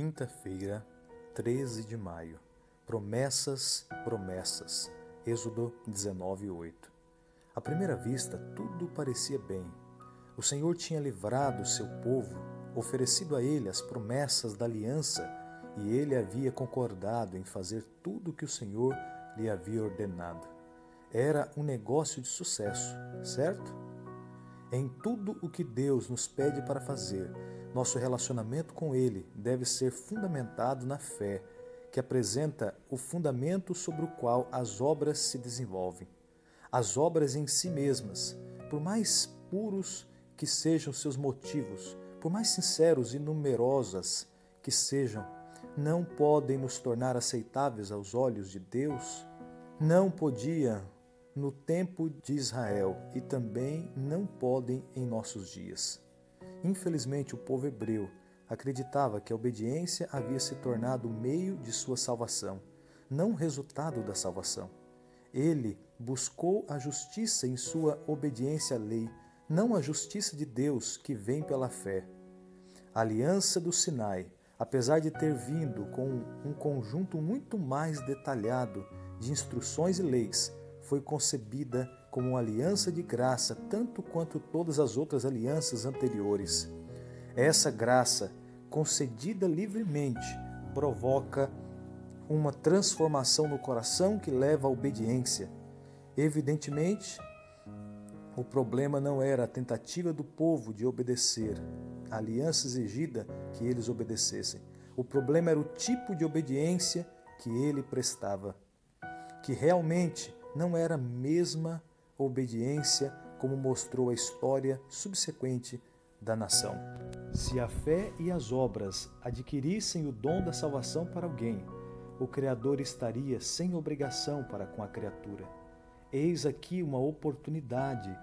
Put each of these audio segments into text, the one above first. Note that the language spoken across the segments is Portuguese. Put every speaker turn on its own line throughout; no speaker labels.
Quinta-feira, 13 de maio. Promessas, promessas. Êxodo 19:8. À primeira vista, tudo parecia bem. O Senhor tinha livrado seu povo, oferecido a ele as promessas da aliança, e ele havia concordado em fazer tudo o que o Senhor lhe havia ordenado. Era um negócio de sucesso, certo? Em tudo o que Deus nos pede para fazer, nosso relacionamento com Ele deve ser fundamentado na fé, que apresenta o fundamento sobre o qual as obras se desenvolvem. As obras em si mesmas, por mais puros que sejam seus motivos, por mais sinceros e numerosas que sejam, não podem nos tornar aceitáveis aos olhos de Deus? Não podia no tempo de Israel e também não podem em nossos dias. Infelizmente, o povo hebreu acreditava que a obediência havia se tornado o meio de sua salvação, não o resultado da salvação. Ele buscou a justiça em sua obediência à lei, não a justiça de Deus que vem pela fé. A aliança do Sinai, apesar de ter vindo com um conjunto muito mais detalhado de instruções e leis, foi concebida como uma aliança de graça, tanto quanto todas as outras alianças anteriores. Essa graça, concedida livremente, provoca uma transformação no coração que leva à obediência. Evidentemente, o problema não era a tentativa do povo de obedecer, a aliança exigida que eles obedecessem. O problema era o tipo de obediência que ele prestava, que realmente não era a mesma obediência como mostrou a história subsequente da nação. Se a fé e as obras adquirissem o dom da salvação para alguém, o Criador estaria sem obrigação para com a criatura. Eis aqui uma oportunidade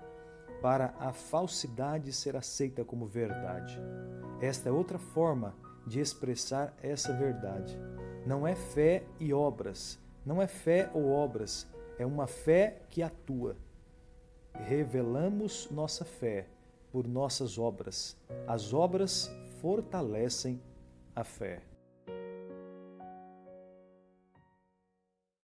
para a falsidade ser aceita como verdade. Esta é outra forma de expressar essa verdade. Não é fé e obras, não é fé ou obras, é uma fé que atua. Revelamos nossa fé por nossas obras. As obras fortalecem a fé.